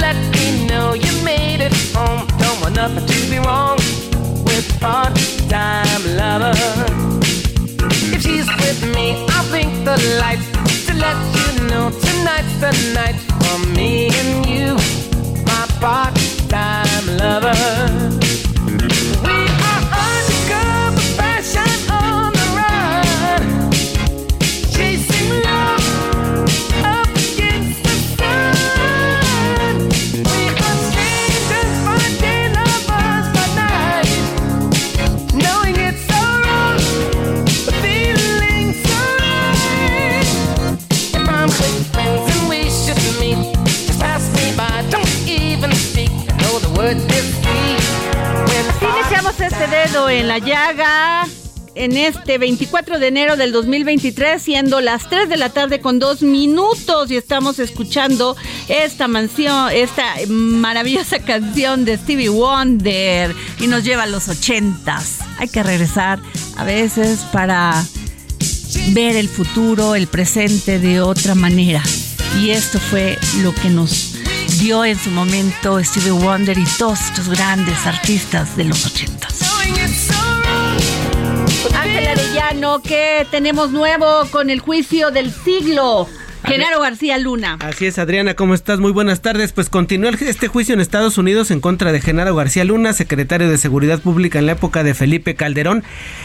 Let me know you made it home. Don't want nothing to be wrong with part-time lover. If she's with me, I'll blink the lights to let you know tonight's the night for me and you, my part-time lover. We Este dedo en la llaga en este 24 de enero del 2023, siendo las 3 de la tarde con 2 minutos y estamos escuchando esta mansión, esta maravillosa canción de Stevie Wonder y nos lleva a los 80s. Hay que regresar a veces para ver el futuro, el presente de otra manera. Y esto fue lo que nos dio en su momento Stevie Wonder y todos estos grandes artistas de los 80. Ángel Arellano, ¿qué tenemos nuevo con el juicio del siglo? Genaro García Luna. Así es, Adriana, ¿cómo estás? Muy buenas tardes. Pues continúa el- este juicio en Estados Unidos en contra de Genaro García Luna, secretario de Seguridad Pública en la época de Felipe Calderón,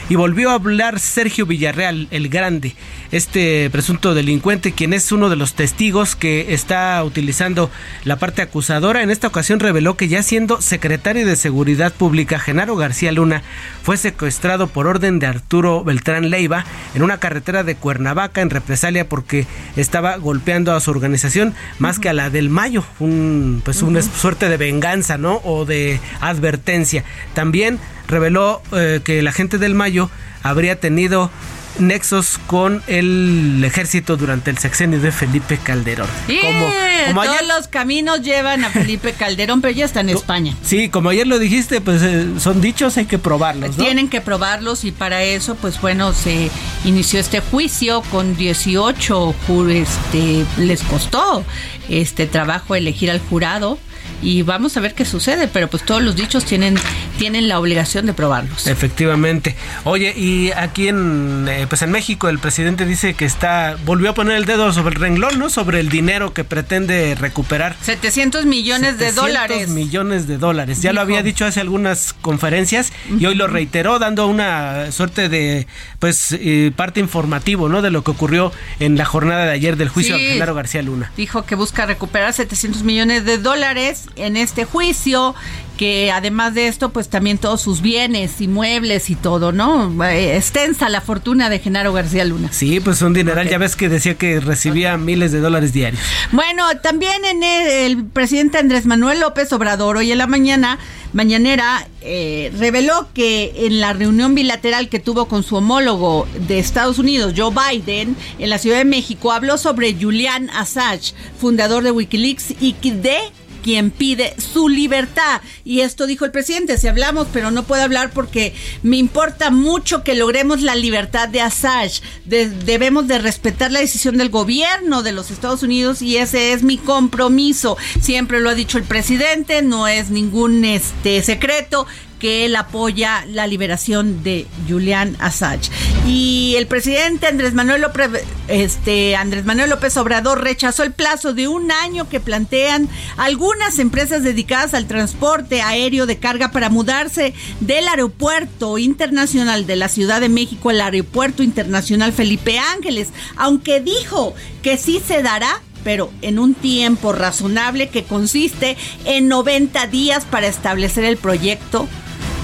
y volvió a hablar Sergio Villarreal, el grande, este presunto delincuente, quien es uno de los testigos que está utilizando la parte acusadora. En esta ocasión reveló que ya siendo secretario de Seguridad Pública, Genaro García Luna fue secuestrado por orden de Arturo Beltrán Leiva en una carretera de Cuernavaca en represalia porque estaba golpeando a su organización más que a la del Mayo, un, pues una suerte de venganza, ¿no? O de advertencia. También reveló eh, que la gente del Mayo habría tenido nexos con el ejército durante el sexenio de Felipe Calderón. Sí, Como- como todos los caminos llevan a Felipe Calderón, pero ya está en España. Sí, como ayer lo dijiste, pues eh, son dichos, hay que probarlos, ¿no? Tienen que probarlos y para eso, pues bueno, se inició este juicio con 18 jur- este les costó este trabajo elegir al jurado y vamos a ver qué sucede, pero pues todos los dichos tienen tienen la obligación de probarlos. Efectivamente. Oye, y aquí en eh, pues en México el presidente dice que está volvió a poner el dedo sobre el renglón, ¿no? Sobre el dinero que pretende recuperar. 700 millones de 700 dólares. millones de dólares. Ya lo había dicho hace algunas conferencias y hoy lo reiteró dando una suerte de pues eh, parte informativo, ¿no? De lo que ocurrió en la jornada de ayer del juicio Sí. a Genaro García Luna. Dijo que busca recuperar 700 millones de dólares en este juicio que además de esto, pues también todos sus bienes, inmuebles y todo, ¿no? Eh, extensa la fortuna de Genaro García Luna. Sí, pues un dineral, ya ves que decía que recibía miles de dólares diarios. Bueno, también en el, el presidente Andrés Manuel López Obrador hoy en la mañana mañanera eh, reveló que en la reunión bilateral que tuvo con su homólogo de Estados Unidos, Joe Biden, en la Ciudad de México, habló sobre Julian Assange, fundador de Wikileaks y de quien pide su libertad. Y esto dijo el presidente, si hablamos, pero no puedo hablar porque me importa mucho que logremos la libertad de Assange. debemos de respetar la decisión del gobierno de los Estados Unidos y ese es mi compromiso. Siempre lo ha dicho el presidente, no es ningún este secreto que él apoya la liberación de Julian Assange. Y el presidente Andrés Manuel López, este, Andrés Manuel López Obrador rechazó el plazo de un año que plantean algunas empresas dedicadas al transporte aéreo de carga para mudarse del aeropuerto internacional de la Ciudad de México al aeropuerto internacional Felipe Ángeles, aunque dijo que sí se dará pero en un tiempo razonable que consiste en 90 días para establecer el proyecto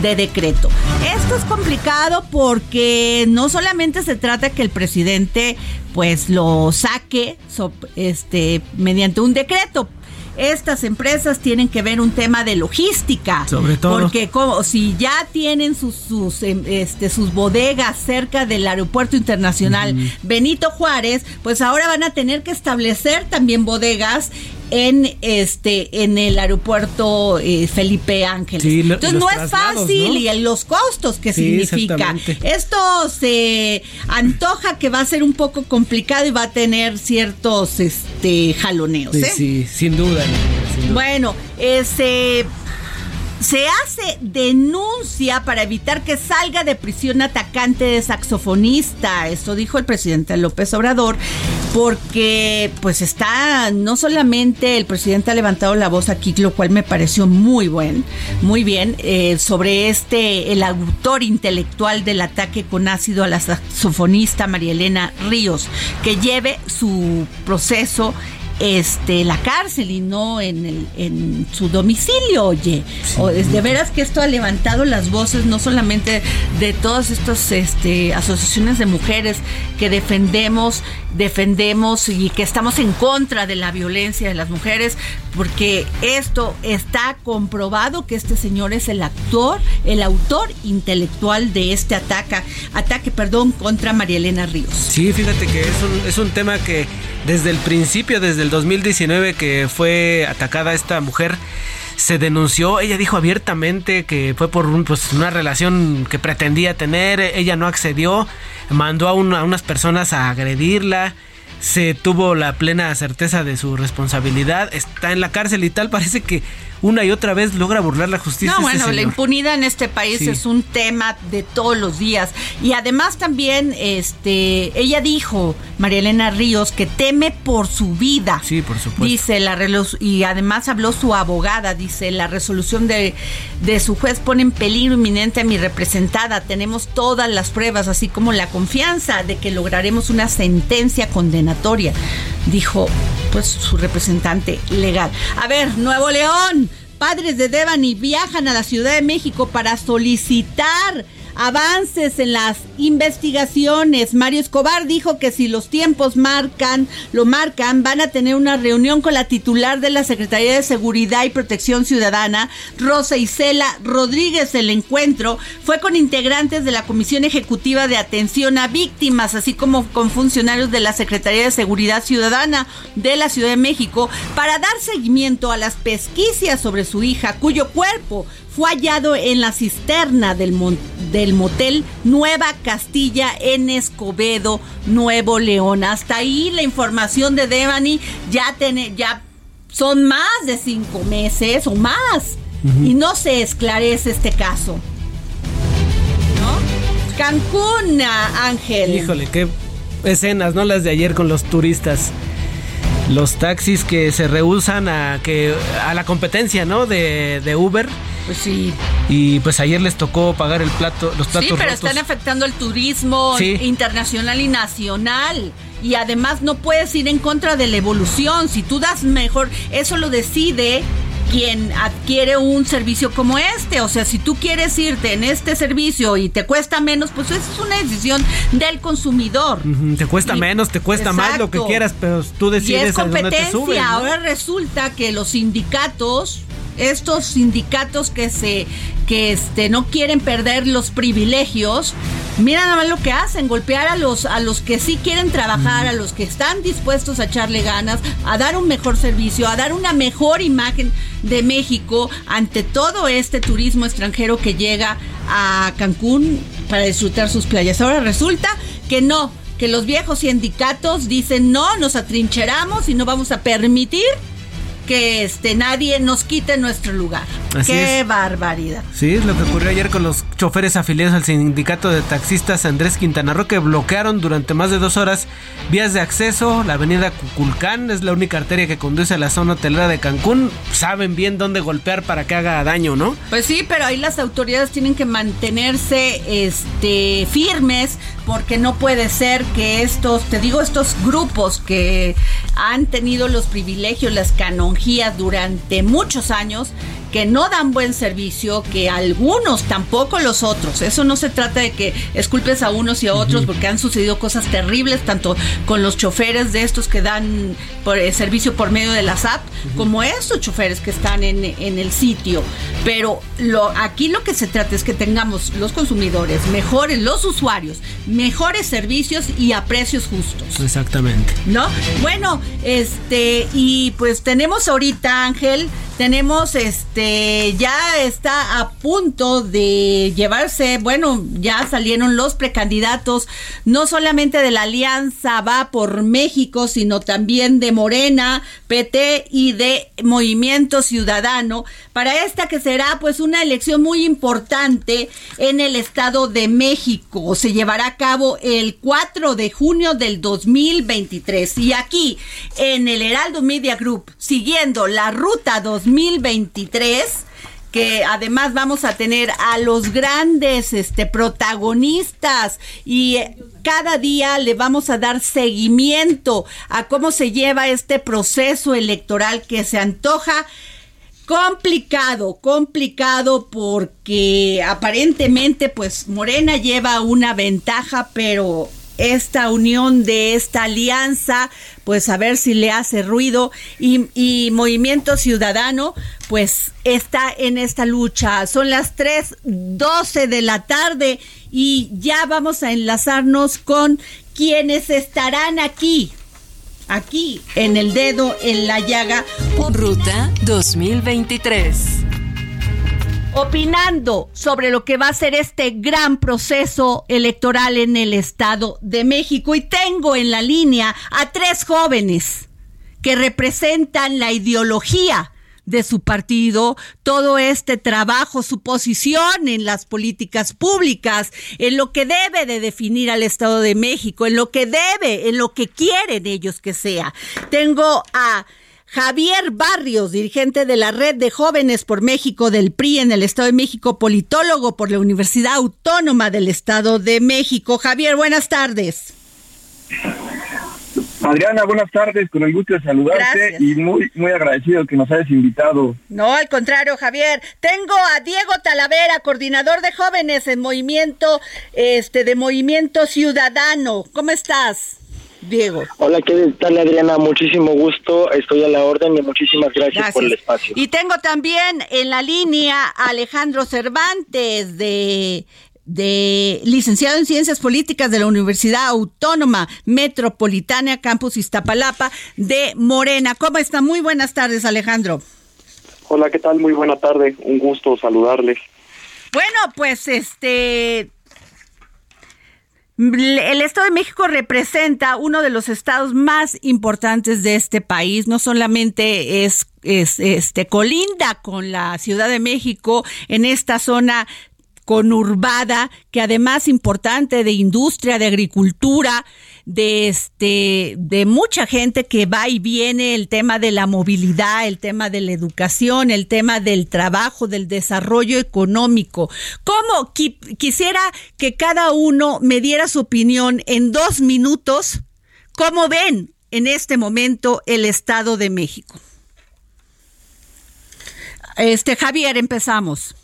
de decreto. Esto es complicado porque no solamente se trata que el presidente pues lo saque este mediante un decreto, estas empresas tienen que ver un tema de logística. Sobre todo. Porque como, si ya tienen sus, sus, em, este, sus bodegas cerca del aeropuerto internacional Benito Juárez, pues ahora van a tener que establecer también bodegas en este en el aeropuerto eh, Felipe Ángeles. Entonces no es fácil y los costos que significa. Esto se antoja que va a ser un poco complicado y va a tener ciertos este jaloneos. ¿eh? Sí, sin duda. Bueno, ese se hace denuncia para evitar que salga de prisión atacante de saxofonista. Esto dijo el presidente López Obrador, porque pues está, no solamente el presidente ha levantado la voz aquí, lo cual me pareció muy buen, muy bien, eh, sobre este, el autor intelectual del ataque con ácido a la saxofonista María Elena Ríos, que lleve su proceso este, la cárcel y no en, el, en su domicilio, oye. O es de veras que esto ha levantado las voces no solamente de todas estas este, asociaciones de mujeres que defendemos, defendemos y que estamos en contra de la violencia de las mujeres, porque esto está comprobado que este señor es el actor, el autor intelectual de este ataque, ataque, perdón, contra María Elena Ríos. Sí, fíjate que es un, es un tema que desde el principio, desde el 2019 que fue atacada esta mujer, se denunció, ella dijo abiertamente que fue por pues, una relación que pretendía tener, ella no accedió, mandó a, a unas personas a agredirla, se tuvo la plena certeza de su responsabilidad, está en la cárcel y tal, parece que una y otra vez logra burlar la justicia. No, bueno, la impunidad en este país es un tema de todos los días. Y además también, este, ella dijo, María Elena Ríos, que teme por su vida. Sí, por supuesto. Dice, la y además habló su abogada, dice, la resolución de, de su juez pone en peligro inminente a mi representada. Tenemos todas las pruebas, así como la confianza de que lograremos una sentencia condenatoria, dijo pues su representante legal. A ver, Nuevo León padres de Devani viajan a la Ciudad de México para solicitar avances en las investigaciones. Mario Escobar dijo que si los tiempos marcan, lo marcan, van a tener una reunión con la titular de la Secretaría de Seguridad y Protección Ciudadana, Rosa Isela Rodríguez. El encuentro fue con integrantes de la Comisión Ejecutiva de Atención a Víctimas, así como con funcionarios de la Secretaría de Seguridad Ciudadana de la Ciudad de México, para dar seguimiento a las pesquisas sobre su hija, cuyo cuerpo fue hallado en la cisterna del, del motel Nueva Castilla en Escobedo, Nuevo León. Hasta ahí la información de Devani ya tiene, ya son más de cinco meses o más y no se esclarece este caso. ¿No? Cancún, Ángel. Híjole, qué escenas, ¿no? Las de ayer con los turistas los taxis que se rehusan a que a la competencia, ¿no? De, de Uber pues sí. Y pues ayer les tocó pagar el plato, los platos Sí, pero están afectando el turismo internacional y nacional. Y además no puedes ir en contra de la evolución. Si tú das mejor, eso lo decide quien adquiere un servicio como este. O sea, si tú quieres irte en este servicio y te cuesta menos, pues esa es una decisión del consumidor. te cuesta menos, te cuesta más lo que quieras, pero tú decides y es competencia. Ahora resulta que los sindicatos estos sindicatos que se que este no quieren perder los privilegios mira nada más lo que hacen golpear a los a los que sí quieren trabajar a los que están dispuestos a echarle ganas a dar un mejor servicio a dar una mejor imagen de México ante todo este turismo extranjero que llega a Cancún para disfrutar sus playas. Ahora resulta que no que los viejos sindicatos dicen no nos atrincheramos y no vamos a permitir que este nadie nos quite nuestro lugar. Qué barbaridad. Sí, es lo que ocurrió ayer con los choferes afiliados al sindicato de taxistas Andrés Quintana Roo que bloquearon durante más de dos horas vías de acceso. La avenida Cuculcán es la única arteria que conduce a la zona hotelera de Cancún. Saben bien dónde golpear para que haga daño, ¿no? Pues sí, pero ahí las autoridades tienen que mantenerse este, firmes porque no puede ser que estos, te digo, estos grupos que han tenido los privilegios, las canonjías durante muchos años, que no dan buen servicio, que algunos, tampoco los otros. Eso no se trata de que esculpes a unos y a otros, porque han sucedido cosas terribles, tanto con los choferes de estos que dan por, eh, servicio por medio de la SAP, como estos choferes que están en, en el sitio. Pero lo, aquí lo que se trata es que tengamos los consumidores mejores, los usuarios, mejores servicios y a precios justos. Exactamente. ¿No? Bueno, este, y pues tenemos ahorita, Ángel, tenemos este ya está a punto de llevarse, bueno, ya salieron los precandidatos no solamente de la Alianza va por México, sino también de Morena, PT y de Movimiento Ciudadano para esta que será pues una elección muy importante en el Estado de México. Se llevará a cabo el 4 de junio del 2023 y aquí en el Heraldo Media Group, siguiendo la ruta 2023 2023 que además vamos a tener a los grandes este, protagonistas y cada día le vamos a dar seguimiento a cómo se lleva este proceso electoral que se antoja complicado, complicado porque aparentemente pues Morena lleva una ventaja, pero esta unión de esta alianza, pues a ver si le hace ruido y, Movimiento Ciudadano, pues está en esta lucha. Son las 3.12 de la tarde y ya vamos a enlazarnos con quienes estarán aquí aquí en el dedo en la llaga. Ruta 2023 opinando sobre lo que va a ser este gran proceso electoral en el Estado de México. Y tengo en la línea a tres jóvenes que representan la ideología de su partido, todo este trabajo, su posición en las políticas públicas, en lo que debe de definir al Estado de México, en lo que debe, en lo que quieren ellos que sea. Tengo a Javier Barrios, dirigente de la Red de Jóvenes por México del PRI en el Estado de México, politólogo por la Universidad Autónoma del Estado de México. Javier, buenas tardes. Adriana, buenas tardes, con el gusto de saludarte y muy muy agradecido que nos hayas invitado. No, al contrario, Javier. Tengo a Diego Talavera, coordinador de jóvenes en movimiento este de Movimiento Ciudadano. ¿Cómo estás? Diego. Hola, ¿qué tal Adriana? Muchísimo gusto, estoy a la orden y muchísimas gracias, por el espacio. Y tengo también en la línea a Alejandro Cervantes de de licenciado en Ciencias Políticas de la Universidad Autónoma Metropolitana Campus Iztapalapa de Morena. ¿Cómo está? Muy buenas tardes, Alejandro. Hola, ¿qué tal? Muy buena tarde. Un gusto saludarles. Bueno, pues este el Estado de México representa uno de los estados más importantes de este país. No solamente es, es este colinda con la Ciudad de México en esta zona conurbada, que además importante de industria, de agricultura, de este, de mucha gente que va y viene, el tema de la movilidad, el tema de la educación, el tema del trabajo, del desarrollo económico. ¿Cómo quisiera que cada uno me diera su opinión en dos minutos? ¿Cómo ven en este momento el Estado de México? Este Javier, empezamos.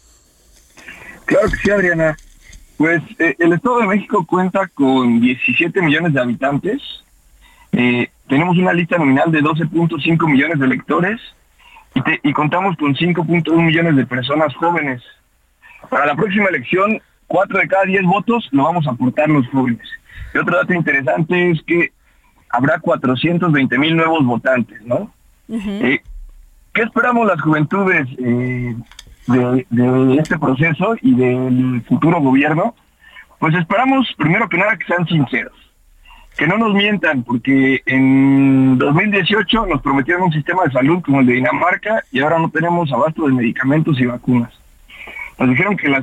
Claro que sí, Adriana. Pues eh, el Estado de México cuenta con 17 millones de habitantes. Eh, tenemos una lista nominal de 12.5 millones de electores y, y contamos con 5.1 millones de personas jóvenes. Para la próxima elección, 4 de cada 10 votos lo vamos a aportar los jóvenes. Y otro dato interesante es que habrá 420 mil nuevos votantes, ¿no? Eh, ¿Qué esperamos las juventudes eh, de, este proceso y del futuro gobierno? Pues esperamos, primero que nada, que sean sinceros, que no nos mientan, porque en 2018 nos prometieron un sistema de salud como el de Dinamarca y ahora no tenemos abasto de medicamentos y vacunas. Nos dijeron que la,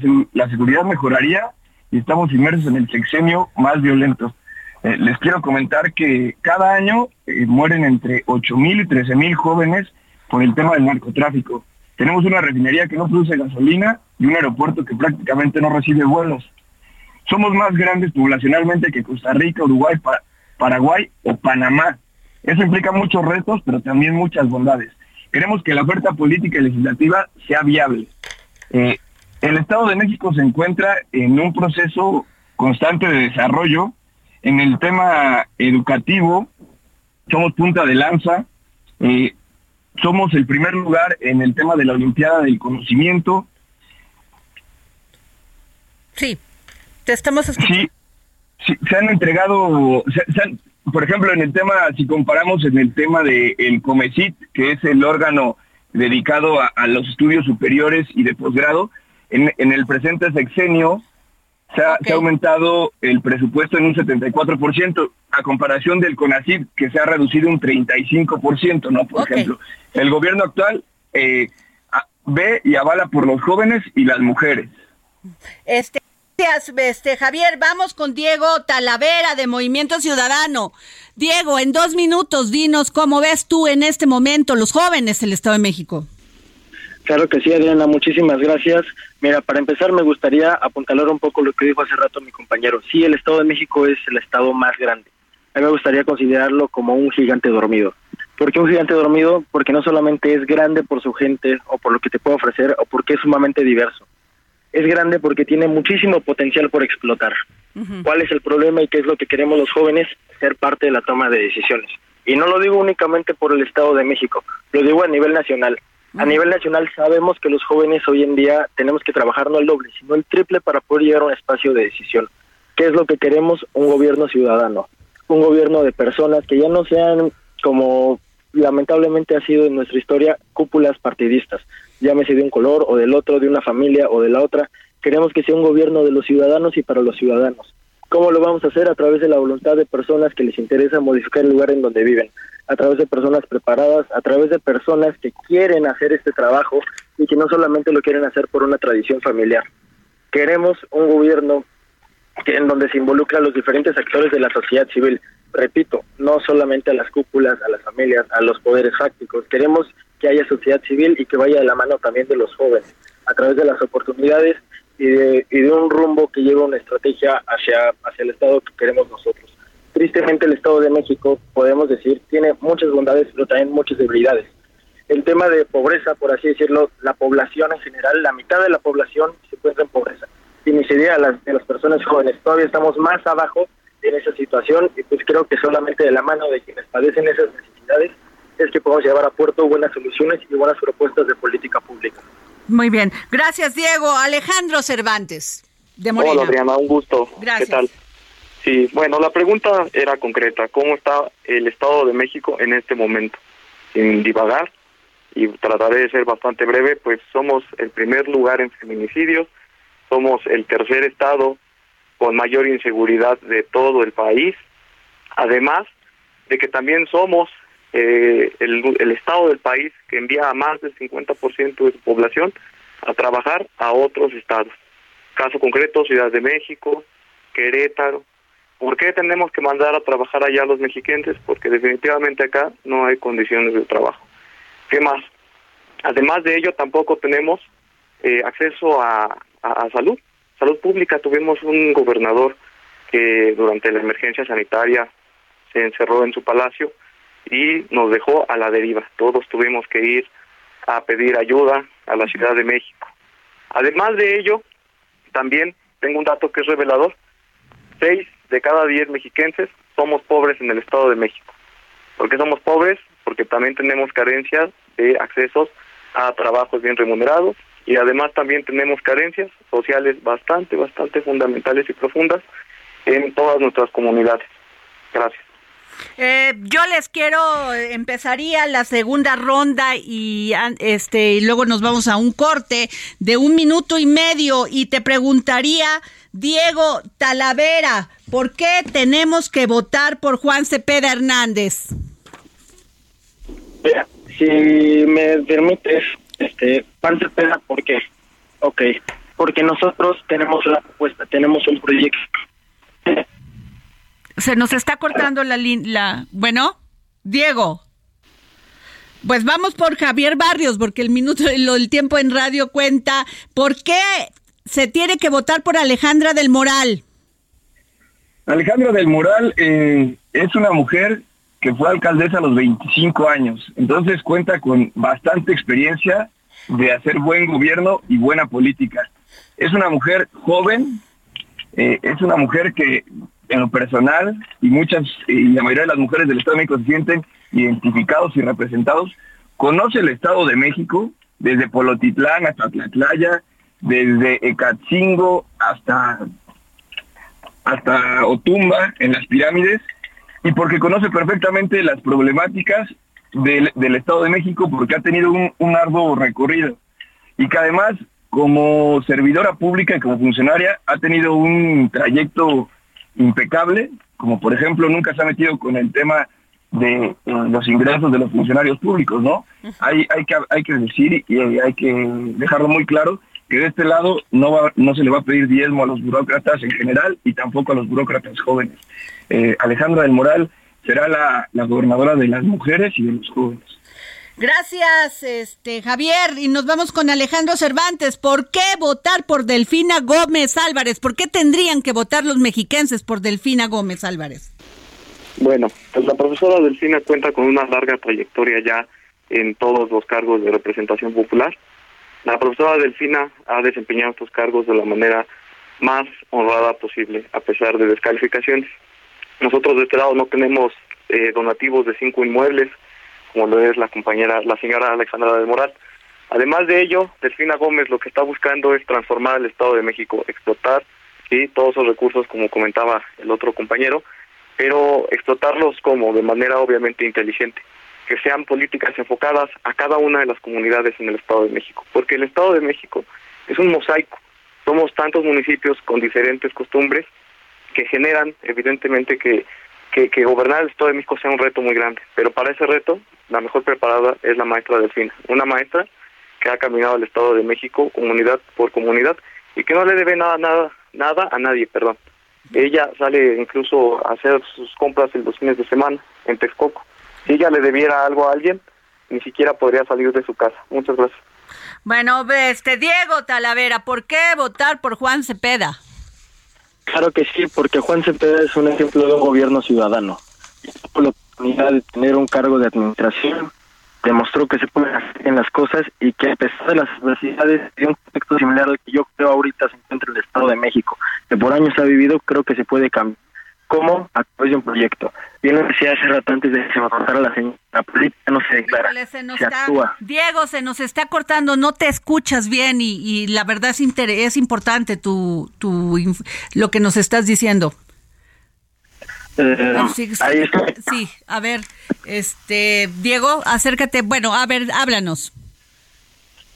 seguridad mejoraría y estamos inmersos en el sexenio más violento. Eh, les quiero comentar que cada año eh, mueren entre 8.000 y 13.000 jóvenes por el tema del narcotráfico. Tenemos una refinería que no produce gasolina y un aeropuerto que prácticamente no recibe vuelos. Somos más grandes poblacionalmente que Costa Rica, Uruguay, Paraguay o Panamá. Eso implica muchos retos, pero también muchas bondades. Queremos que la oferta política y legislativa sea viable. Eh, el Estado de México se encuentra en un proceso constante de desarrollo en el tema educativo, somos punta de lanza, eh, somos el primer lugar en el tema de la Olimpiada del Conocimiento. Sí, te estamos escuchando. Sí, se han entregado, por ejemplo, en el tema, si comparamos en el tema del el COMECIT, que es el órgano dedicado a, los estudios superiores y de posgrado, en, en el presente sexenio se ha, aumentado el presupuesto en un 74%, a comparación del CONACYT, que se ha reducido un 35%, ¿no? Por ejemplo, el gobierno actual eh, ve y avala por los jóvenes y las mujeres. Este, este, Javier, vamos con Diego Talavera de Movimiento Ciudadano. Diego, en dos minutos, dinos cómo ves tú en este momento los jóvenes del Estado de México. Claro que sí, Adriana, muchísimas gracias. Mira, para empezar me gustaría apuntalar un poco lo que dijo hace rato mi compañero. Sí, el Estado de México es el estado más grande. A mí me gustaría considerarlo como un gigante dormido. ¿Por qué un gigante dormido? Porque no solamente es grande por su gente o por lo que te puede ofrecer o porque es sumamente diverso. Es grande porque tiene muchísimo potencial por explotar. ¿Cuál es el problema y qué es lo que queremos los jóvenes? Ser parte de la toma de decisiones. Y no lo digo únicamente por el Estado de México, lo digo a nivel nacional. A nivel nacional sabemos que los jóvenes hoy en día tenemos que trabajar no el doble, sino el triple para poder llegar a un espacio de decisión. ¿Qué es lo que queremos? Un gobierno ciudadano, un gobierno de personas que ya no sean como lamentablemente ha sido en nuestra historia cúpulas partidistas, llámese de un color o del otro, de una familia o de la otra. Queremos que sea un gobierno de los ciudadanos y para los ciudadanos. ¿Cómo lo vamos a hacer? A través de la voluntad de personas que les interesa modificar el lugar en donde viven, a través de personas preparadas, a través de personas que quieren hacer este trabajo y que no solamente lo quieren hacer por una tradición familiar. Queremos un gobierno en donde se involucra a los diferentes actores de la sociedad civil. Repito, no solamente a las cúpulas, a las familias, a los poderes fácticos. Queremos que haya sociedad civil y que vaya de la mano también de los jóvenes, a través de las oportunidades y de, y de un rumbo que lleva una estrategia hacia, hacia el Estado que queremos nosotros tristemente el Estado de México, podemos decir, tiene muchas bondades, pero también muchas debilidades. El tema de pobreza, por así decirlo, la población en general, la mitad de la población se encuentra en pobreza. Y ni siquiera las, de las personas jóvenes, todavía estamos más abajo en esa situación y pues creo que solamente de la mano de quienes padecen esas necesidades es que podemos llevar a puerto buenas soluciones y buenas propuestas de política pública. Muy bien. Gracias, Diego. Alejandro Cervantes, de Morena. Hola, Adriana. Un gusto. Gracias. ¿Qué tal? Sí, bueno, la pregunta era concreta. ¿Cómo está el Estado de México en este momento? Sin divagar, y trataré de ser bastante breve, pues somos el primer lugar en feminicidios, somos el tercer Estado con mayor inseguridad de todo el país, además de que también somos eh, el, el Estado del país que envía a más del 50% de su población a trabajar a otros estados. Caso concreto, Ciudad de México, Querétaro, ¿Por qué tenemos que mandar a trabajar allá a los mexiquenses? Porque definitivamente acá no hay condiciones de trabajo. ¿Qué más? Además de ello, tampoco tenemos eh, acceso a, salud, salud pública. Tuvimos un gobernador que durante la emergencia sanitaria se encerró en su palacio y nos dejó a la deriva. Todos tuvimos que ir a pedir ayuda a la Ciudad de México. Además de ello, también tengo un dato que es revelador. Seis de cada diez mexiquenses somos pobres en el Estado de México. ¿Por qué somos pobres? Porque también tenemos carencias de accesos a trabajos bien remunerados y además también tenemos carencias sociales bastante, bastante fundamentales y profundas en todas nuestras comunidades. Gracias. Eh, yo les quiero, empezaría la segunda ronda y este y luego nos vamos a un corte de un minuto y medio y te preguntaría, Diego Talavera, ¿por qué tenemos que votar por Juan Cepeda Hernández? si me permites, este, Juan Cepeda, ¿por qué? Ok, porque nosotros tenemos la propuesta, tenemos un proyecto se nos está cortando la la bueno, Diego. Pues vamos por Javier Barrios, porque el minuto, el tiempo en radio cuenta. ¿Por qué se tiene que votar por Alejandra del Moral? Alejandra del Moral eh, es una mujer que fue alcaldesa a los 25 años, entonces cuenta con bastante experiencia de hacer buen gobierno y buena política. Es una mujer joven, eh, es una mujer que en lo personal, y muchas, y la mayoría de las mujeres del Estado de México se sienten identificados y representados, conoce el Estado de México, desde Polotitlán hasta Tlatlaya, desde Ecatzingo hasta, hasta Otumba, en las pirámides, y porque conoce perfectamente las problemáticas del, Estado de México, porque ha tenido un, un arduo recorrido, y que además, como servidora pública y como funcionaria, ha tenido un trayecto impecable, como por ejemplo nunca se ha metido con el tema de eh, los ingresos de los funcionarios públicos, ¿no? Hay, hay, que, hay que decir y hay que dejarlo muy claro que de este lado no, va, no se le va a pedir diezmo a los burócratas en general y tampoco a los burócratas jóvenes. Eh, Alejandra del Moral será la, la gobernadora de las mujeres y de los jóvenes. Gracias, este Javier. Y nos vamos con Alejandro Cervantes. ¿Por qué votar por Delfina Gómez Álvarez? ¿Por qué tendrían que votar los mexiquenses por Delfina Gómez Álvarez? Bueno, pues la profesora Delfina cuenta con una larga trayectoria ya en todos los cargos de representación popular. La profesora Delfina ha desempeñado estos cargos de la manera más honrada posible, a pesar de descalificaciones. Nosotros de este lado no tenemos eh, donativos de cinco inmuebles, como lo es la compañera, la señora Alexandra de Moral. Además de ello, Delfina Gómez lo que está buscando es transformar el Estado de México, explotar sí todos esos recursos, como comentaba el otro compañero, pero explotarlos como de manera obviamente inteligente, que sean políticas enfocadas a cada una de las comunidades en el Estado de México, porque el Estado de México es un mosaico, somos tantos municipios con diferentes costumbres que generan evidentemente que que, gobernar el Estado de México sea un reto muy grande, pero para ese reto la mejor preparada es la maestra Delfina, una maestra que ha caminado el Estado de México comunidad por comunidad y que no le debe nada, nada, nada a nadie, perdón. Ella sale incluso a hacer sus compras en los fines de semana en Texcoco. Si ella le debiera algo a alguien, ni siquiera podría salir de su casa. Muchas gracias. Bueno, este Diego Talavera, ¿por qué votar por Juan Cepeda? Claro que sí, porque Juan Cepeda es un ejemplo de un gobierno ciudadano. Tuvo la oportunidad de tener un cargo de administración, demostró que se pueden hacer en las cosas y que a pesar de las adversidades, tiene un contexto similar al que yo creo ahorita se encuentra en el Estado de México, que por años ha vivido, creo que se puede cambiar. ¿Cómo? A través de un proyecto. Bien lo decía hace rato antes de que se me cortara la señal. La política no se declara, se, actúa. Diego, se nos está cortando, no te escuchas bien y, y la verdad es, es importante tu, tu, lo que nos estás diciendo. Eh, sí, sí, a ver, este, Diego, acércate, bueno, a ver, háblanos.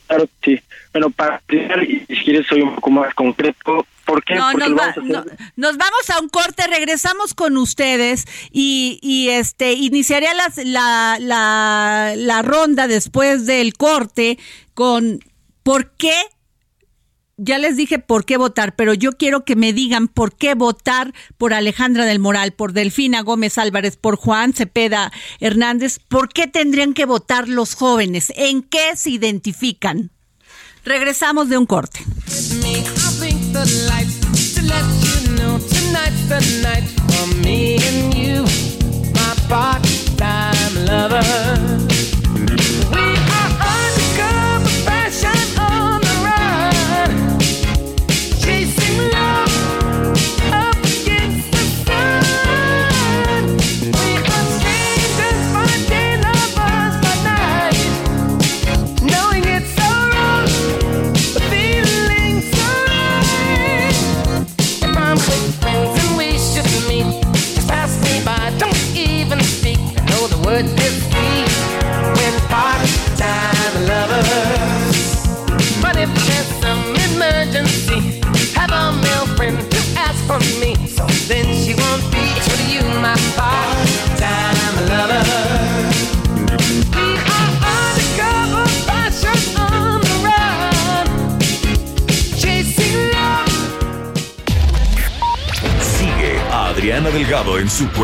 Claro, sí. Bueno, para y si quieres soy un poco más concreto. ¿Por qué? No, nos, nos, vamos a un corte, regresamos con ustedes y, y este iniciaría la, la, la ronda después del corte con por qué ya les dije por qué votar, pero yo quiero que me digan por qué votar por Alejandra del Moral, por Delfina Gómez Álvarez, por Juan Cepeda Hernández. ¿Por qué tendrían que votar los jóvenes? ¿En qué se identifican? Regresamos de un corte. the lights to let you know tonight's the night for me and you, my part-time lover.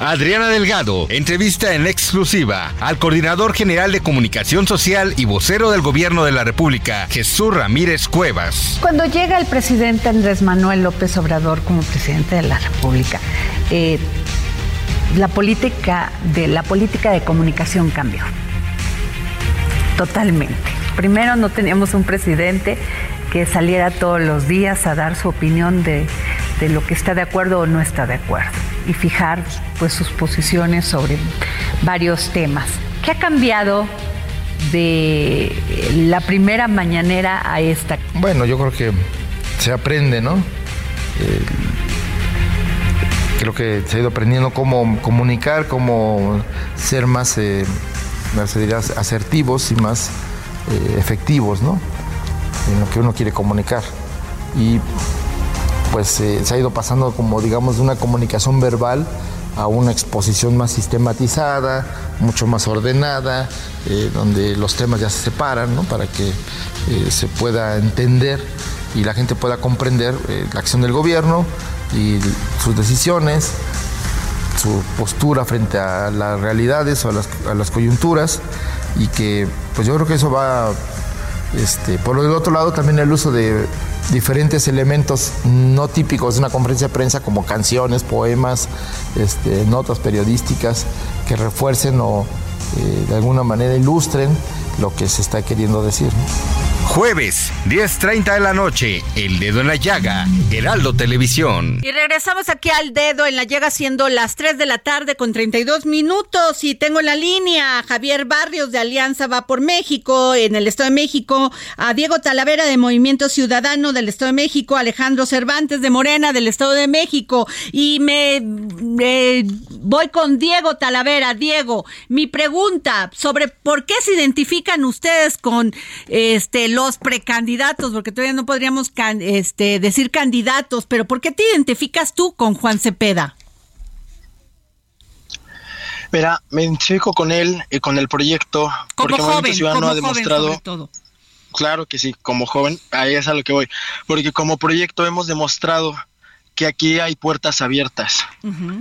Adriana Delgado entrevista en exclusiva al coordinador general de comunicación social y vocero del gobierno de la República, Jesús Ramírez Cuevas. Cuando llega el presidente Andrés Manuel López Obrador como presidente de la República, eh, la política de la política de comunicación cambió totalmente. Primero no teníamos un presidente que saliera todos los días a dar su opinión de, de lo que está de acuerdo o no está de acuerdo y fijar pues sus posiciones sobre varios temas. ¿Qué ha cambiado de la primera mañanera a esta? Bueno, yo creo que se aprende, ¿no? Eh, creo que se ha ido aprendiendo cómo comunicar, cómo ser más, eh, asertivos y más eh, efectivos, ¿no? En lo que uno quiere comunicar. Y pues eh, se ha ido pasando como digamos de una comunicación verbal a una exposición más sistematizada, mucho más ordenada, eh, donde los temas ya se separan, ¿no? Para que eh, se pueda entender y la gente pueda comprender la acción del gobierno y sus decisiones, su postura frente a las realidades o a las, a las coyunturas y que pues yo creo que eso va este, por el otro lado también el uso de diferentes elementos no típicos de una conferencia de prensa como canciones, poemas, este, notas periodísticas que refuercen o eh, de alguna manera ilustren lo que se está queriendo decir. Jueves, 10.30 de la noche, El Dedo en la Llaga, Heraldo Televisión. Y regresamos aquí al Dedo en la Llaga siendo las 3 de la tarde con 32 minutos y tengo en la línea Javier Barrios de Alianza Va por México en el Estado de México, a Diego Talavera de Movimiento Ciudadano del Estado de México, Alejandro Cervantes de Morena del Estado de México y me voy con Diego Talavera. Diego, mi pregunta sobre por qué se identifican ustedes con este los precandidatos, porque todavía no podríamos este, decir candidatos, pero ¿por qué te identificas tú con Juan Cepeda? Mira, me identifico con él y con el proyecto, porque joven, Movimiento Ciudadano ha demostrado. Claro que sí, como joven, ahí es a lo que voy. Porque como proyecto hemos demostrado que aquí hay puertas abiertas,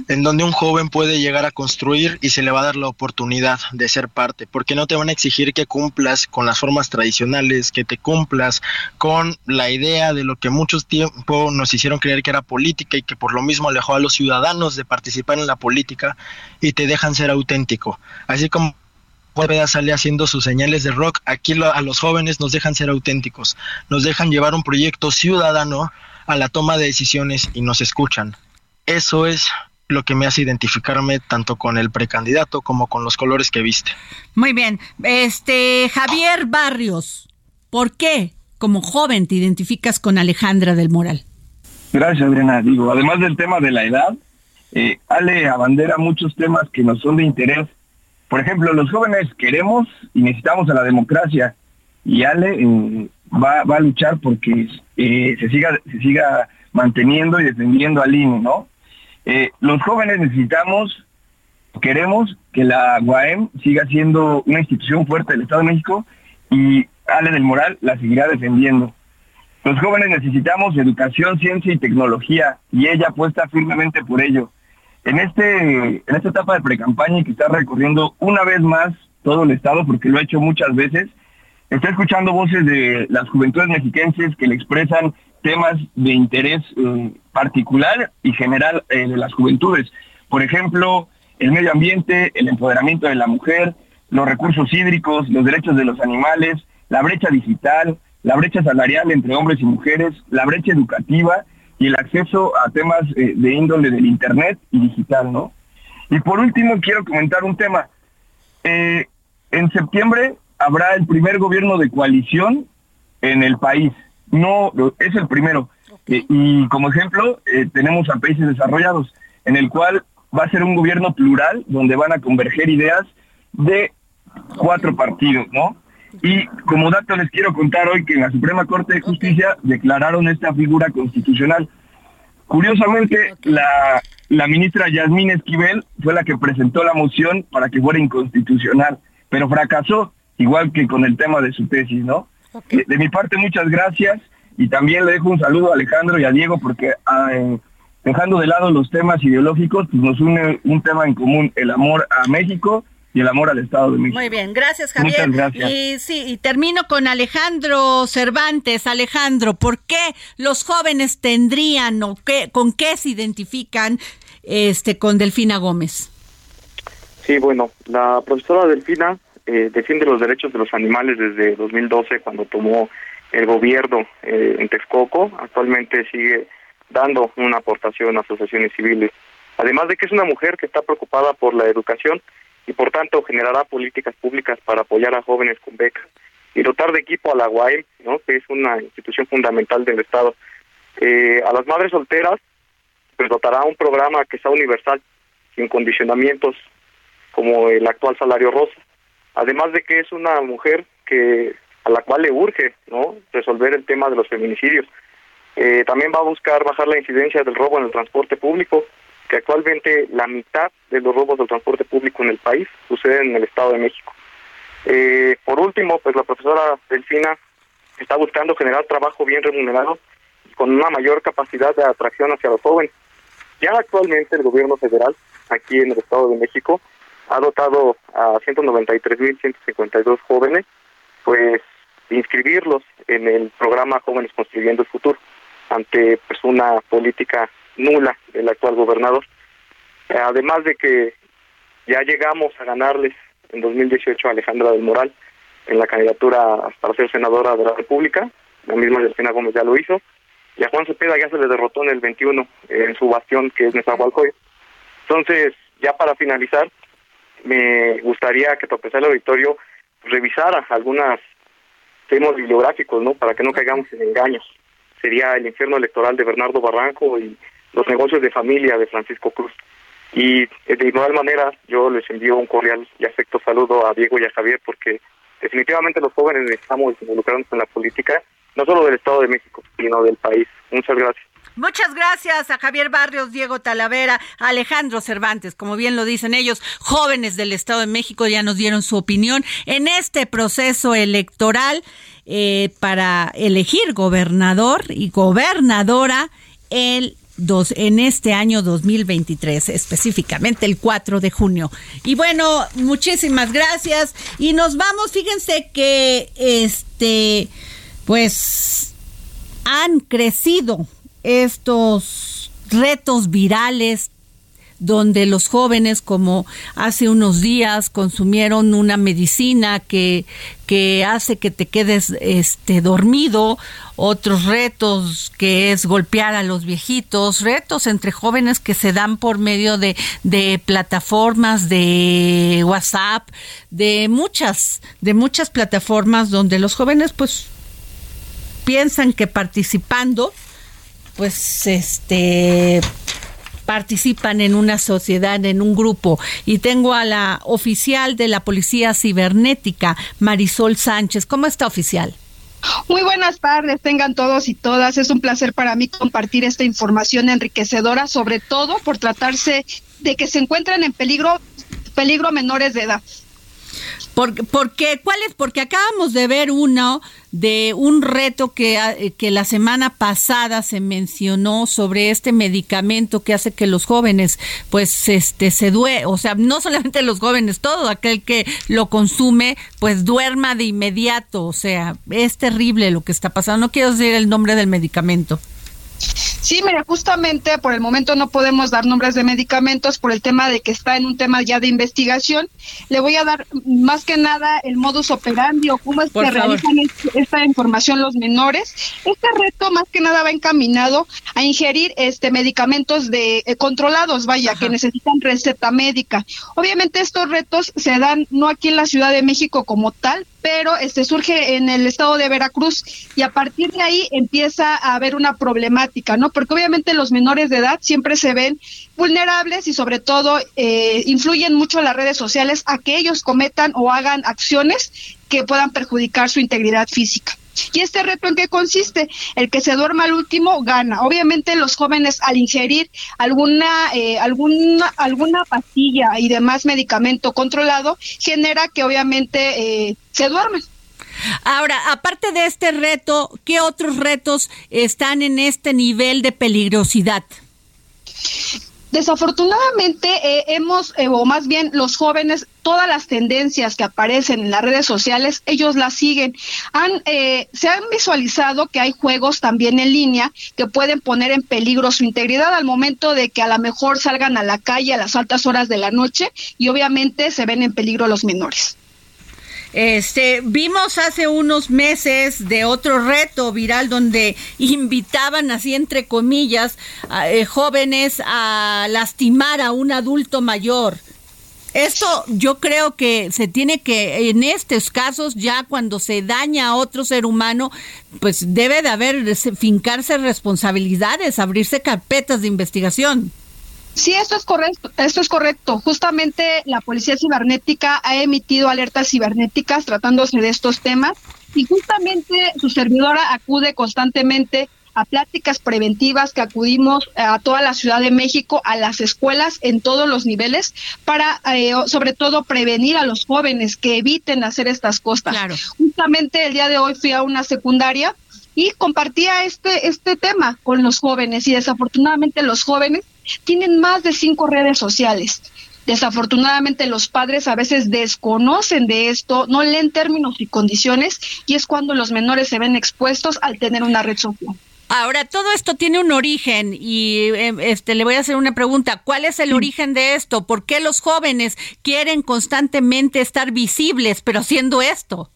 en donde un joven puede llegar a construir y se le va a dar la oportunidad de ser parte, porque no te van a exigir que cumplas con las formas tradicionales, que te cumplas con la idea de lo que muchos tiempo nos hicieron creer que era política y que por lo mismo alejó a los ciudadanos de participar en la política y te dejan ser auténtico. Así como Pueda sale haciendo sus señales de rock, aquí a los jóvenes nos dejan ser auténticos, nos dejan llevar un proyecto ciudadano a la toma de decisiones y nos escuchan. Eso es lo que me hace identificarme tanto con el precandidato como con los colores que viste. Muy bien. Este, Javier Barrios, ¿por qué como joven te identificas con Alejandra del Moral? Gracias, Adriana. Digo, además del tema de la edad, eh, Ale abandera muchos temas que nos son de interés. Por ejemplo, los jóvenes queremos y necesitamos a la democracia y Ale eh, va, a luchar porque se, siga, se siga manteniendo y defendiendo al INE, ¿no? Eh, los jóvenes necesitamos, queremos que la UAM siga siendo una institución fuerte del Estado de México y Ale del Moral la seguirá defendiendo. Los jóvenes necesitamos educación, ciencia y tecnología y ella apuesta firmemente por ello. En, este, en esta etapa de precampaña que está recorriendo una vez más todo el Estado, porque lo ha hecho muchas veces, está escuchando voces de las juventudes mexiquenses que le expresan temas de interés eh, particular y general eh, de las juventudes. Por ejemplo, el medio ambiente, el empoderamiento de la mujer, los recursos hídricos, los derechos de los animales, la brecha digital, la brecha salarial entre hombres y mujeres, la brecha educativa y el acceso a temas eh, de índole del Internet y digital, ¿no? Y por último, quiero comentar un tema. En septiembre habrá el primer gobierno de coalición en el país. No, es el primero. Eh, y como ejemplo, tenemos a países desarrollados, en el cual va a ser un gobierno plural, donde van a converger ideas de cuatro partidos, ¿no? Y como dato les quiero contar hoy que en la Suprema Corte de Justicia declararon esta figura constitucional. Curiosamente, la, la ministra Yasmín Esquivel fue la que presentó la moción para que fuera inconstitucional, pero fracasó, igual que con el tema de su tesis, ¿no? De, mi parte, muchas gracias y también le dejo un saludo a Alejandro y a Diego porque ah, dejando de lado los temas ideológicos, pues nos une un tema en común, el amor a México y el amor al Estado de México. Muy bien, gracias Javier. Muchas gracias. Y sí, y termino con Alejandro Cervantes. Alejandro, ¿por qué los jóvenes tendrían o qué, con qué se identifican este con Delfina Gómez? Sí, bueno, la profesora Delfina eh, defiende los derechos de los animales desde 2012 cuando tomó el gobierno eh, en Texcoco. Actualmente sigue dando una aportación a asociaciones civiles. Además de que es una mujer que está preocupada por la educación y por tanto generará políticas públicas para apoyar a jóvenes con becas y dotar de equipo a la ¿no? que es una institución fundamental del Estado. Eh, a las madres solteras, pues dotará un programa que sea universal, sin condicionamientos como el actual salario rosa. Además de que es una mujer que a la cual le urge no resolver el tema de los feminicidios. Eh, también va a buscar bajar la incidencia del robo en el transporte público, que actualmente la mitad de los robos del transporte público en el país suceden en el Estado de México. Eh, por último, pues la profesora Delfina está buscando generar trabajo bien remunerado con una mayor capacidad de atracción hacia los jóvenes. Ya actualmente el gobierno federal, aquí en el Estado de México, ha dotado a 193.152 jóvenes, pues, inscribirlos en el programa Jóvenes Construyendo el Futuro, ante pues una política nula del actual gobernador. Además de que ya llegamos a ganarles en 2018 a Alejandra del Moral en la candidatura para ser senadora de la República, la misma Delfina Gómez ya lo hizo, y a Juan Cepeda ya se le derrotó en el 21 en su bastión que es Nezahualcóyotl. Entonces, ya para finalizar, me gustaría que tu el auditorio revisara algunos temas bibliográficos, ¿no? Para que no caigamos en engaños. Sería el infierno electoral de Bernardo Barranco y los negocios de familia de Francisco Cruz. Y eh, de igual manera yo les envío un cordial y afecto saludo a Diego y a Javier porque definitivamente los jóvenes estamos involucrados en la política, no solo del Estado de México, sino del país. Muchas gracias. Muchas gracias a Javier Barrios, Diego Talavera, Alejandro Cervantes, como bien lo dicen ellos, jóvenes del Estado de México ya nos dieron su opinión en este proceso electoral eh, para elegir gobernador y gobernadora el dos, en este año 2023, específicamente el 4 de junio. Y bueno, muchísimas gracias. Y nos vamos, fíjense que este, pues han crecido estos retos virales donde los jóvenes, como hace unos días, consumieron una medicina que, que hace que te quedes este, dormido, otros retos que es golpear a los viejitos, retos entre jóvenes que se dan por medio de, de plataformas de WhatsApp, de muchas, de muchas plataformas donde los jóvenes pues piensan que participando pues este participan en una sociedad, en un grupo. Y tengo a la oficial de la Policía Cibernética, Marisol Sánchez. ¿Cómo está, oficial? Muy buenas tardes, tengan todos y todas. Es un placer para mí compartir esta información enriquecedora, sobre todo por tratarse de que se encuentran en peligro, peligro menores de edad. Por, porque, ¿cuál es? Porque acabamos de ver uno de un reto que, ah, que la semana pasada se mencionó sobre este medicamento que hace que los jóvenes, pues, este, se duerman, o sea, no solamente los jóvenes, todo aquel que lo consume, pues duerma de inmediato, o sea, es terrible lo que está pasando. No quiero decir el nombre del medicamento. Sí, mira, justamente por el momento no podemos dar nombres de medicamentos por el tema de que está en un tema ya de investigación. Le voy a dar más que nada el modus operandi o cómo es que realizan esta información los menores. Este reto más que nada va encaminado a ingerir este medicamentos de eh, controlados, vaya, que necesitan receta médica. Obviamente estos retos se dan no aquí en la Ciudad de México como tal, pero este surge en el estado de Veracruz y a partir de ahí empieza a haber una problemática, ¿no? Porque obviamente los menores de edad siempre se ven vulnerables y sobre todo eh, influyen mucho las redes sociales a que ellos cometan o hagan acciones que puedan perjudicar su integridad física. ¿Y este reto en qué consiste? El que se duerma al último gana. Obviamente los jóvenes al ingerir alguna, eh, alguna, alguna pastilla y demás medicamento controlado genera que obviamente eh, se duermen. Ahora, aparte de este reto, ¿qué otros retos están en este nivel de peligrosidad? Desafortunadamente eh, hemos, eh, o más bien los jóvenes, todas las tendencias que aparecen en las redes sociales, ellos las siguen. Han, eh, se han visualizado que hay juegos también en línea que pueden poner en peligro su integridad al momento de que a lo mejor salgan a la calle a las altas horas de la noche y obviamente se ven en peligro los menores. Este, vimos hace unos meses de otro reto viral donde invitaban así entre comillas a, eh, jóvenes a lastimar a un adulto mayor. Esto yo creo que se tiene que, en estos casos, ya cuando se daña a otro ser humano, pues debe de haber, fincarse responsabilidades, abrirse carpetas de investigación. Sí, esto es correcto, esto es correcto. Justamente la Policía Cibernética ha emitido alertas cibernéticas tratándose de estos temas y justamente su servidora acude constantemente a pláticas preventivas que acudimos a toda la Ciudad de México, a las escuelas en todos los niveles, para eh, sobre todo prevenir a los jóvenes que eviten hacer estas cosas. Justamente el día de hoy fui a una secundaria y compartía este, este tema con los jóvenes y desafortunadamente los jóvenes tienen más de cinco redes sociales. Desafortunadamente los padres a veces desconocen de esto, no leen términos y condiciones y es cuando los menores se ven expuestos al tener una red social. Ahora, todo esto tiene un origen y em, este le voy a hacer una pregunta. ¿Cuál es el origen de esto? ¿Por qué los jóvenes quieren constantemente estar visibles, pero haciendo esto?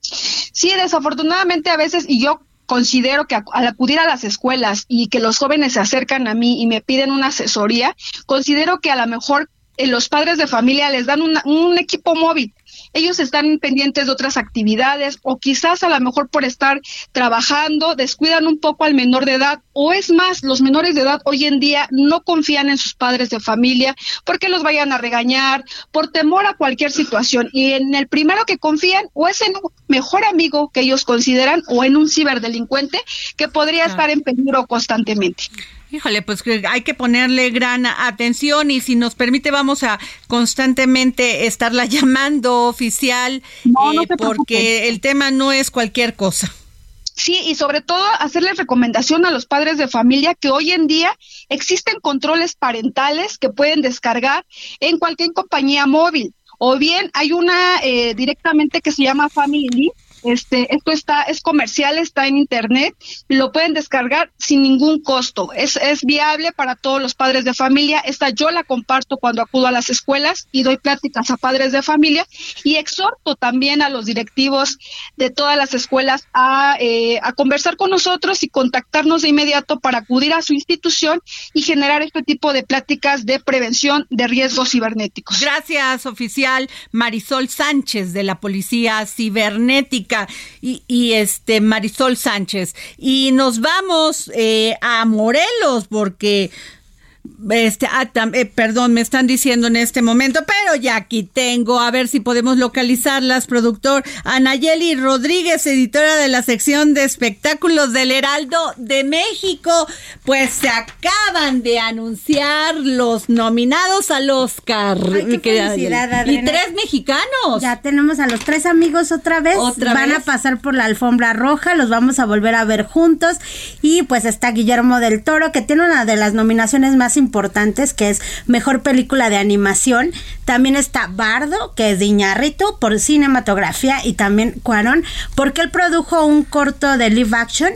Sí, desafortunadamente a veces, y yo considero que al acudir a las escuelas y que los jóvenes se acercan a mí y me piden una asesoría, considero que a lo mejor eh, los padres de familia les dan un equipo móvil ellos están pendientes de otras actividades o quizás a lo mejor por estar trabajando descuidan un poco al menor de edad o es más, los menores de edad hoy en día no confían en sus padres de familia porque los vayan a regañar, por temor a cualquier situación y en el primero que confían o es en un mejor amigo que ellos consideran o en un ciberdelincuente que podría estar en peligro constantemente. Híjole, pues hay que ponerle gran atención y si nos permite vamos a constantemente estarla llamando oficial eh, porque el tema no es cualquier cosa. Sí, y sobre todo hacerle recomendación a los padres de familia que hoy en día existen controles parentales que pueden descargar en cualquier compañía móvil o bien hay una eh, directamente que se llama Family Este, esto está, es comercial, está en internet, lo pueden descargar sin ningún costo. Es, es viable para todos los padres de familia. Esta yo la comparto cuando acudo a las escuelas y doy pláticas a padres de familia y exhorto también a los directivos de todas las escuelas a, eh, a conversar con nosotros y contactarnos de inmediato para acudir a su institución y generar este tipo de pláticas de prevención de riesgos cibernéticos. Gracias, oficial Marisol Sánchez de la Policía Cibernética y, este Marisol Sánchez. Y nos vamos eh, a Morelos porque este, ah, tam- eh, perdón, me están diciendo en este momento, pero ya aquí tengo, a ver si podemos localizarlas, productor. Anayeli Rodríguez, editora de la sección de espectáculos del Heraldo de México, pues se acaban de anunciar los nominados al Oscar. Ay, qué felicidad. Y tres mexicanos. Ya tenemos a los tres amigos otra vez. ¿Otra Van vez? a pasar por la alfombra roja, los vamos a volver a ver juntos. Y pues está Guillermo del Toro, que tiene una de las nominaciones más importantes, que es Mejor Película de Animación. También está Bardo, que es de Iñárritu, por cinematografía. Y también Cuarón, porque él produjo un corto de live action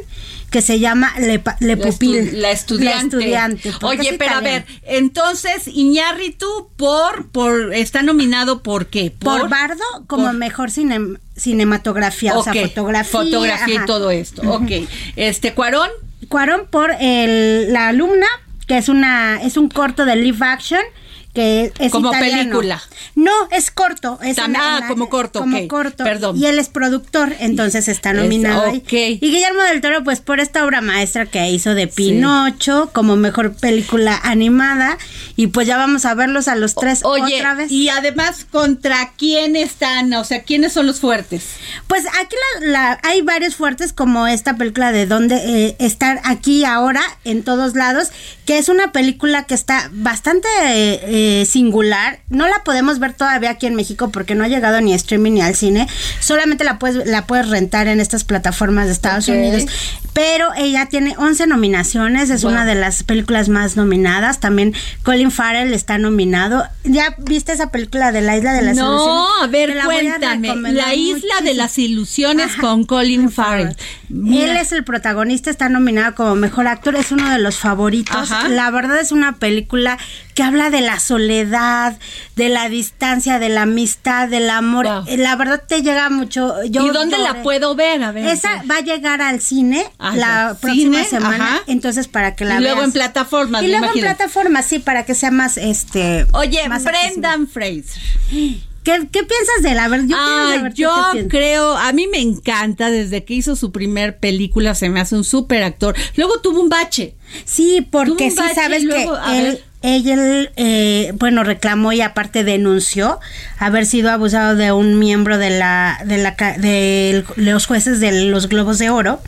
que se llama Le, Le La Pupil. estu- La estudiante. La estudiante, porque Oye, pero a ver, entonces Iñárritu por, por, está nominado por qué? Por, Bardo como mejor cine- cinematografía, o sea, fotografía. fotografía y todo esto. Ok. Este, Cuarón. Cuarón por el, La alumna, que es una es un corto de live action que es Como italiano. película. No, es corto. Es Tam- ah, como corto, Como corto. Perdón. Y él es productor, entonces está Es- nominado ahí. ok. Y Guillermo del Toro, pues por esta obra maestra que hizo de Pinocho, como mejor película animada. Y pues ya vamos a verlos a los tres Oye, otra vez. y además, ¿contra quién están? O sea, ¿quiénes son los fuertes? Pues aquí la, la- hay varios fuertes como esta película de donde eh, estar aquí ahora en todos lados, que es una película que está bastante eh, eh, singular. No la podemos ver todavía aquí en México porque no ha llegado ni a streaming ni al cine. Solamente la puedes la puedes rentar en estas plataformas de Estados. Unidos. Pero ella tiene 11 nominaciones, es Wow. una de las películas más nominadas. También Colin Farrell está nominado. ¿Ya viste esa película de la Isla de las no, Ilusiones? a ver, la a cuéntame. La isla de las ilusiones Ajá. con Colin Farrell. Mira. Él es el protagonista, está nominado como mejor actor, es uno de los favoritos. Ajá. La verdad es una película que habla de la soledad, de la distancia, de la amistad, del amor. Wow. Eh, La verdad te llega mucho. Yo ¿Y dónde la puedo ver? A ver. Esa va a llegar al cine Ah, la próxima ¿Cine? semana, Ajá. entonces para que la Y luego veas. en plataformas, Y luego en imagino. plataformas, sí, para que sea más este. Oye, más Brendan Fraser. ¿Qué, qué piensas de él? A ver, yo Ah, saber yo creo, a mí me encanta desde que hizo su primer película, se me hace un súper actor. Luego tuvo un bache. Sí, porque sí bache sabes luego, que él, ver. Ella, eh, bueno, reclamó y aparte denunció haber sido abusado de un miembro de la, de la, de los jueces de los Globos de Oro,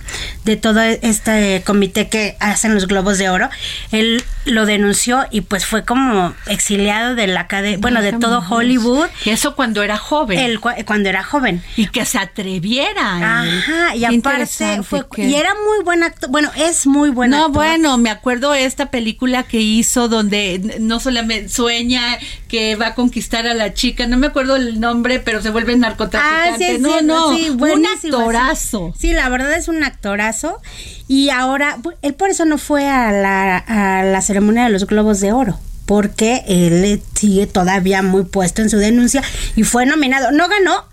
de todo este comité que hacen los Globos de Oro. Él lo denunció y pues fue como exiliado de la cadena, bueno, de todo. Hollywood. Eso cuando era joven. Él cua- cuando era joven. Y que se atreviera. Ajá, y aparte fue, que- y era muy buen actor, bueno, es muy buen no, actor. bueno, me acuerdo esta película que hizo donde no solamente sueña que va a conquistar a la chica, no me acuerdo el nombre, pero se vuelve narcotraficante. Ah, sí, es no, cierto, no, sí, un actorazo. Sí. La verdad es un actorazo. Y ahora, él por eso no fue a la, a la ceremonia de los Globos de Oro. Porque él sigue todavía muy puesto en su denuncia y fue nominado. No ganó,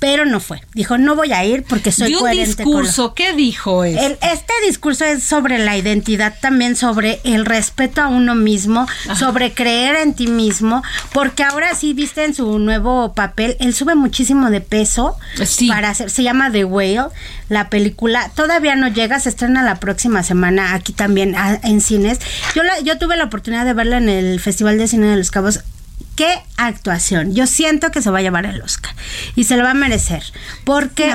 pero no fue. Dijo, no voy a ir porque soy Dio un coherente con lo- discurso, ¿qué dijo él? este discurso es sobre la identidad, también sobre el respeto a uno mismo, sobre creer en ti mismo, porque ahora sí viste en su nuevo papel, él sube muchísimo de peso para hacer, se llama The Whale, la película, todavía no llega, se estrena la próxima semana aquí también en cines. Yo la, yo tuve la oportunidad de verla en el Festival de Cine de Los Cabos qué actuación. Yo siento que se va a llevar el Oscar y se lo va a merecer porque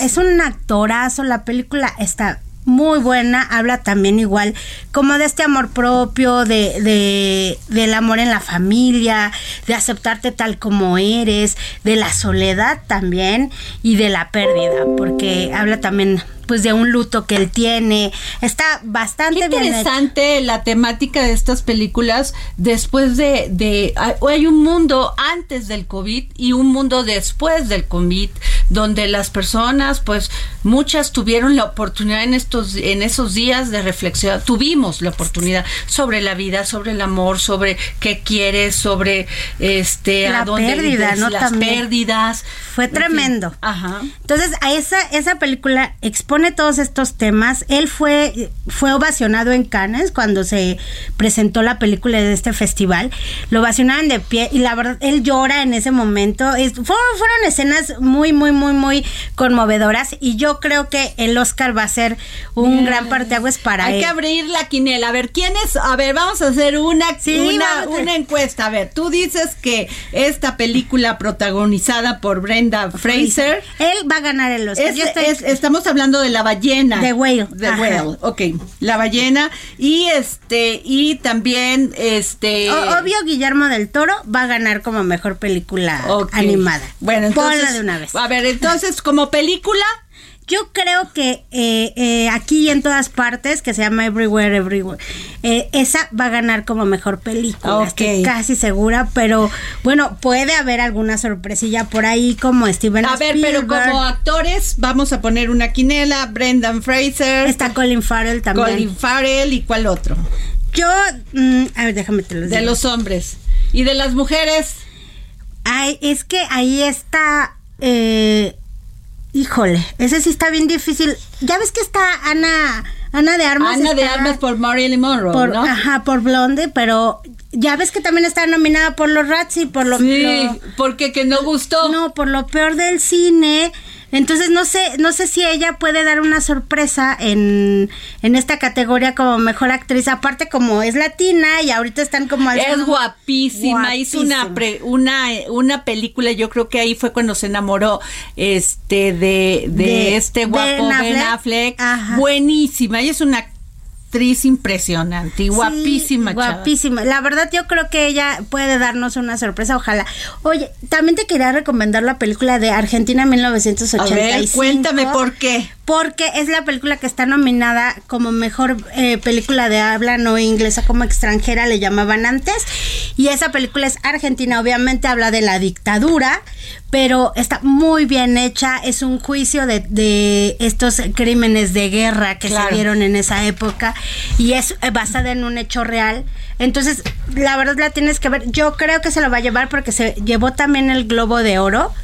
es un actorazo. La película está muy buena, habla también igual como de este amor propio, de, de del amor en la familia, de aceptarte tal como eres, de la soledad también y de la pérdida, porque habla también pues de un luto que él tiene. Está bastante Qué bien hecho. interesante la temática de estas películas después de, de hay hay un mundo antes del COVID y un mundo después del COVID, donde las personas, pues muchas tuvieron la oportunidad en estos, en esos días de reflexión, tuvimos la oportunidad sobre la vida, sobre el amor, sobre qué quieres, sobre este La a dónde pérdida, ¿no? las También. pérdidas. Fue En fin. tremendo. Ajá. Entonces, a esa, esa película expone todos estos temas. Él fue, fue ovacionado en Cannes cuando se presentó la película de este festival. Lo ovacionaron de pie y la verdad, él llora en ese momento. Es- fueron, fueron escenas muy, muy, muy, muy conmovedoras y yo creo que el Oscar va a ser un gran parteaguas para Hay él. que abrir la quinela. A ver, ¿quién es? A ver, vamos a hacer una, Sí, una, vamos a- una encuesta. A ver, tú dices que esta película protagonizada por Brenda Fraser. Él va a ganar el Oscar. es- Yo estoy- es- estamos hablando de la ballena. The Whale. The Ajá. Whale, ok. La ballena. Y este, y también este. O- obvio, Guillermo del Toro va a ganar como mejor película animada. Bueno, entonces. Ponla de una vez. A ver, entonces, como película. Yo creo que eh, eh, aquí y en todas partes, que se llama Everywhere, Everywhere, eh, esa va a ganar como mejor película. Ok. Estoy casi segura, pero bueno, puede haber alguna sorpresilla por ahí como Steven A ver, pero como actores, vamos a poner una quinela. Brendan Fraser. Está Colin Farrell también. Colin Farrell y cuál otro. Yo, mm, a ver, déjame te lo De digo. los hombres. Y de las mujeres. Ay, es que ahí está. eh, híjole, ese sí está bien difícil. Ya ves que está Ana. Ana de Armas. Ana de Armas por Marilyn Monroe, por, ¿no? Ajá, por Blonde, pero ya ves que también está nominada por los Razzie, por lo Sí, lo- porque que no gustó. No, por lo peor del cine. Entonces no sé, no sé si ella puede dar una sorpresa en, en esta categoría como mejor actriz. Aparte como es latina y ahorita están como al- Es guapísima, hizo una, pre- una una película, yo creo que ahí fue cuando se enamoró este de, de, De este Ben guapo Ben Affleck. Affleck. Ajá. Buenísima, ella es una actriz impresionante y guapísima, Sí, chava. guapísima. La verdad yo creo que ella puede darnos una sorpresa, ojalá. Oye, también te quería recomendar la película de Argentina A 1985. ver, cuéntame por qué. Porque es la película que está nominada como mejor eh, película de habla no inglesa como extranjera, le llamaban antes. Y esa película es argentina, obviamente habla de la dictadura, pero está muy bien hecha. Es un juicio de, de estos crímenes de guerra que Claro. se dieron en esa época y es eh, basada en un hecho real. Entonces, la verdad la tienes que ver. Yo creo que se lo va a llevar porque se llevó también el Globo de Oro.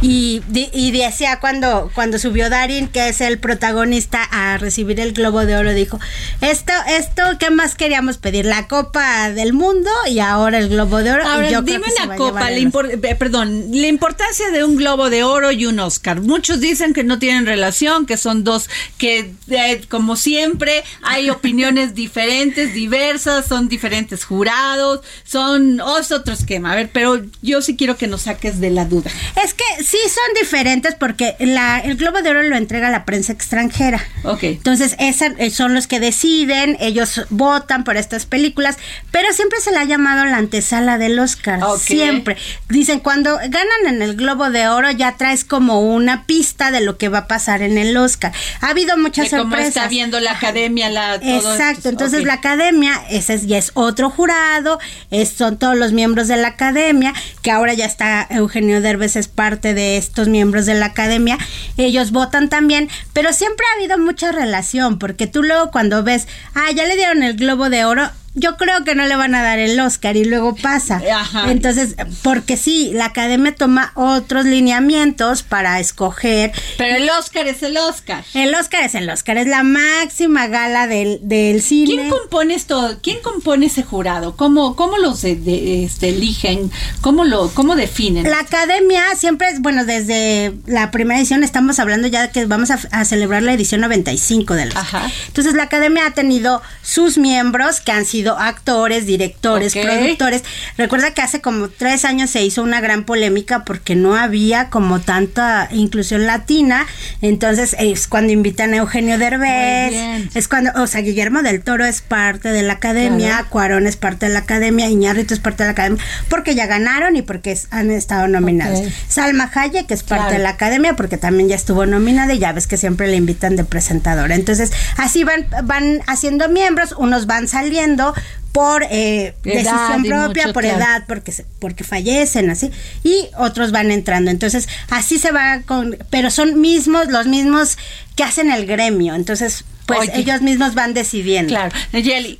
Y, y decía cuando, cuando subió Darin, que es el protagonista, a recibir el Globo de Oro, dijo, esto, esto, ¿qué más queríamos pedir? La Copa del Mundo y ahora el Globo de Oro. y yo dime que se va una a copa, la eh, perdón, la importancia de un globo de oro y un Oscar. Muchos dicen que no tienen relación, que son dos, que eh, como siempre hay opiniones diferentes, diversas, son diferentes jurados, son oh, es otro esquema. A ver, pero yo sí quiero que nos saques de la duda. Es que sí son diferentes porque la, el Globo de Oro lo entrega la prensa extranjera. Ok. Entonces, esa, eh, son los que deciden, ellos votan por estas películas, pero siempre se le ha llamado la antesala del Oscar. Ok. Siempre. Dicen, cuando ganan en el Globo de Oro ya traes como una pista de lo que va a pasar en el Oscar. Ha habido muchas De cómo sorpresas. está viendo la academia, la todo Exacto, esto. entonces la academia, ese es- ya es otro jurado, es- son todos los miembros de la academia, que ahora ya está Eugenio Derbez, es parte de estos miembros de la academia, ellos votan también, pero siempre ha habido mucha relación, porque tú luego cuando ves, ah, ya le dieron el globo de oro, yo creo que no le van a dar el Oscar y luego pasa. Ajá. Entonces, porque sí, la academia toma otros lineamientos para escoger. Pero el Oscar es el Oscar. El Oscar es el Oscar, es la máxima gala del, del cine. ¿Quién compone esto? ¿Quién compone ese jurado? ¿Cómo, cómo los de- de- este, eligen? ¿Cómo lo, cómo definen? La academia siempre es, bueno, desde la primera edición estamos hablando ya de que vamos a, a celebrar la edición 95 del Oscar. Ajá. Entonces la academia ha tenido sus miembros que han sido actores, directores, productores. Recuerda que hace como tres años se hizo una gran polémica porque no había como tanta inclusión latina. Entonces es cuando invitan a Eugenio Derbez, es cuando, o sea, Guillermo del Toro es parte de la academia, Claro. Cuarón es parte de la academia, Iñárritu es parte de la academia, porque ya ganaron y porque es- han estado nominados. Salma Hayek es parte Claro. de la academia porque también ya estuvo nominada y ya ves que siempre le invitan de presentadora. Entonces, así van, van haciendo miembros, unos van saliendo. Por eh, decisión propia, por claro. edad, porque se- porque fallecen así y otros van entrando. Entonces, así se va con pero son mismos los mismos que hacen el gremio. Entonces, pues Oye. ellos mismos van decidiendo. Claro. Nayeli,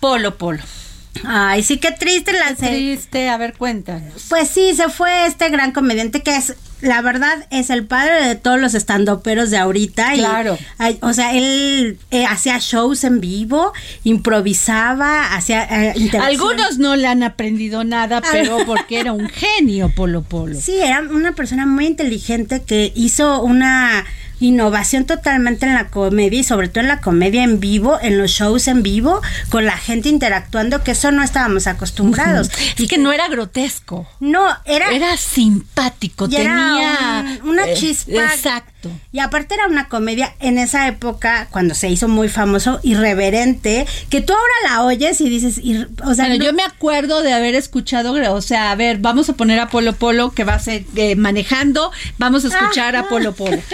Polo Polo. Ay, sí, qué triste la se- Triste, a ver, cuéntanos. Pues sí, se fue este gran comediante que es, la verdad, es el padre de todos los estandoperos de ahorita. y, Claro. ay, o sea, él eh, hacía shows en vivo, improvisaba, hacía eh. Algunos no le han aprendido nada, pero porque era un genio Polo Polo. Sí, era una persona muy inteligente que hizo una innovación totalmente en la comedia y sobre todo en la comedia en vivo, en los shows en vivo, con la gente interactuando, que eso no estábamos acostumbrados. y que no era grotesco. No, era... Era simpático, y era tenía... un- una eh, chispa. exacto. Y aparte era una comedia en esa época, cuando se hizo muy famoso, irreverente, que tú ahora la oyes y dices, ir- o sea, Bueno, no- yo me acuerdo de haber escuchado, o sea, a ver, vamos a poner a Polo Polo que va a ser eh, manejando, vamos a escuchar a Polo Polo.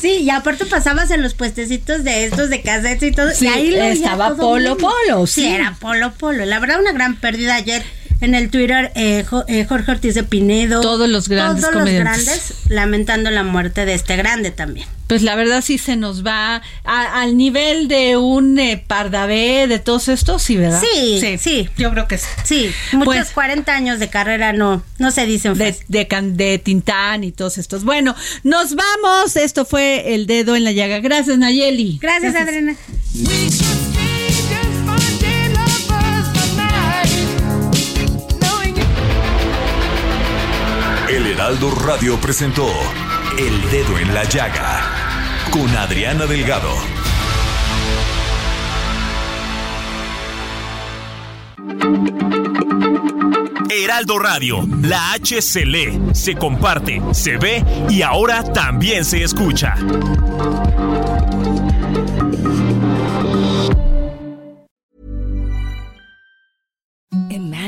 Sí, y aparte pasabas en los puestecitos de estos de cassettes y todo. Sí, y ahí lo estaba todo Polo mundo. Polo, Sí, sí. era Polo Polo. La verdad, una gran pérdida ayer. En el Twitter, eh, eh, Jorge Ortiz de Pinedo. Todos los grandes Todos los comediantes. grandes lamentando la muerte de este grande también. Pues la verdad sí se nos va a- al nivel de un eh, Pardavé, de todos estos, sí, ¿verdad? Sí, sí, Yo creo que sí. Sí, muchos Pues- 40 años de carrera no, no se dicen de, fácil. de, Can- de Tintán y todos estos. Bueno, nos vamos. Esto fue El Dedo en la Llaga. Gracias, Nayeli. Gracias, Adriana. Heraldo Radio presentó El Dedo en la Llaga con Adriana Delgado. Heraldo Radio, la H se lee, se comparte, se ve y ahora también se escucha.